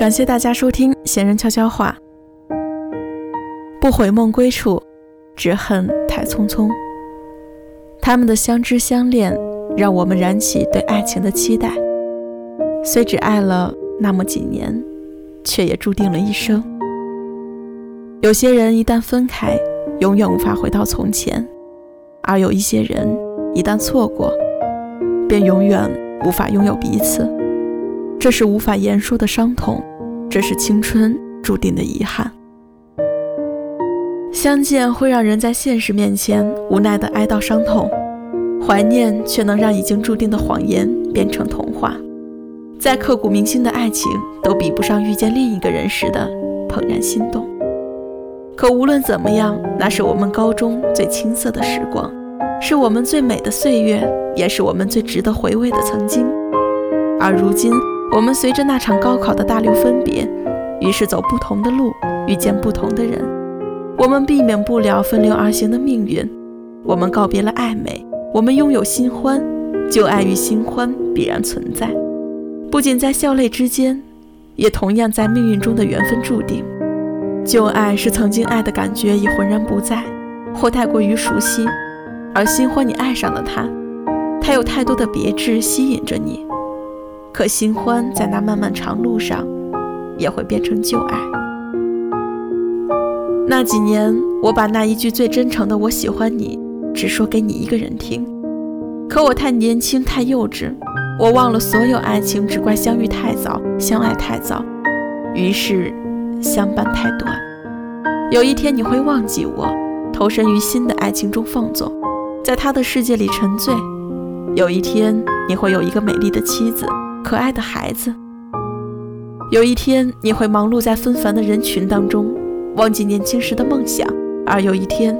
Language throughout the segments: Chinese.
感谢大家收听《闲人悄悄话》。不悔梦归处，只恨太匆匆。他们的相知相恋，让我们燃起对爱情的期待。虽只爱了那么几年，却也注定了一生。有些人一旦分开，永远无法回到从前；而有一些人一旦错过，便永远无法拥有彼此。这是无法言说的伤痛。这是青春注定的遗憾。相见会让人在现实面前无奈的哀悼伤痛，怀念却能让已经注定的谎言变成童话。再刻骨铭心的爱情，都比不上遇见另一个人时的怦然心动。可无论怎么样，那是我们高中最青涩的时光，是我们最美的岁月，也是我们最值得回味的曾经。而如今。我们随着那场高考的大流分别，于是走不同的路，遇见不同的人。我们避免不了分流而行的命运。我们告别了暧昧，我们拥有新欢。旧爱与新欢必然存在，不仅在笑泪之间，也同样在命运中的缘分注定。旧爱是曾经爱的感觉已浑然不在，或太过于熟悉；而新欢，你爱上了他，他有太多的别致吸引着你。可新欢在那漫漫长路上，也会变成旧爱。那几年，我把那一句最真诚的“我喜欢你”只说给你一个人听。可我太年轻，太幼稚，我忘了所有爱情只怪相遇太早，相爱太早，于是相伴太短。有一天你会忘记我，投身于新的爱情中放纵，在他的世界里沉醉。有一天你会有一个美丽的妻子。可爱的孩子，有一天你会忙碌在纷繁的人群当中，忘记年轻时的梦想；而有一天，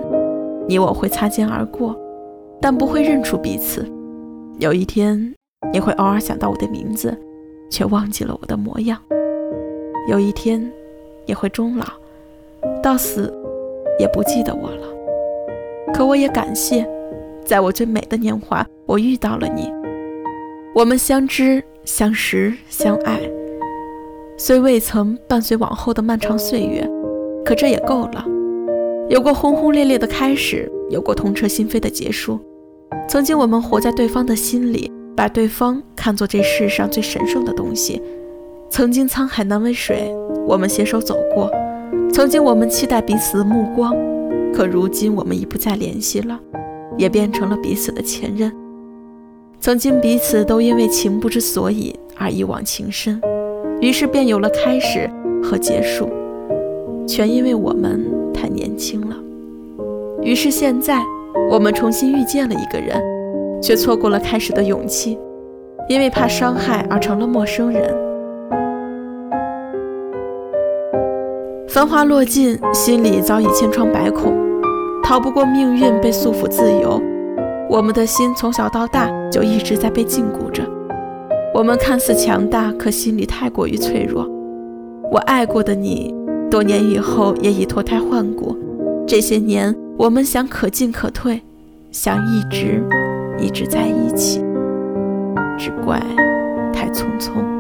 你我会擦肩而过，但不会认出彼此。有一天，你会偶尔想到我的名字，却忘记了我的模样。有一天，你会终老，到死也不记得我了。可我也感谢，在我最美的年华，我遇到了你，我们相知。相识相爱，虽未曾伴随往后的漫长岁月，可这也够了。有过轰轰烈烈的开始，有过痛彻心扉的结束。曾经我们活在对方的心里，把对方看作这世上最神圣的东西。曾经沧海难为水，我们携手走过。曾经我们期待彼此的目光，可如今我们已不再联系了，也变成了彼此的前任。曾经彼此都因为情不知所以而一往情深，于是便有了开始和结束，全因为我们太年轻了。于是现在我们重新遇见了一个人，却错过了开始的勇气，因为怕伤害而成了陌生人。繁华落尽，心里早已千疮百孔，逃不过命运被束缚自由。我们的心从小到大就一直在被禁锢着，我们看似强大，可心里太过于脆弱。我爱过的你，多年以后也已脱胎换骨。这些年，我们想可进可退，想一直一直在一起，只怪太匆匆。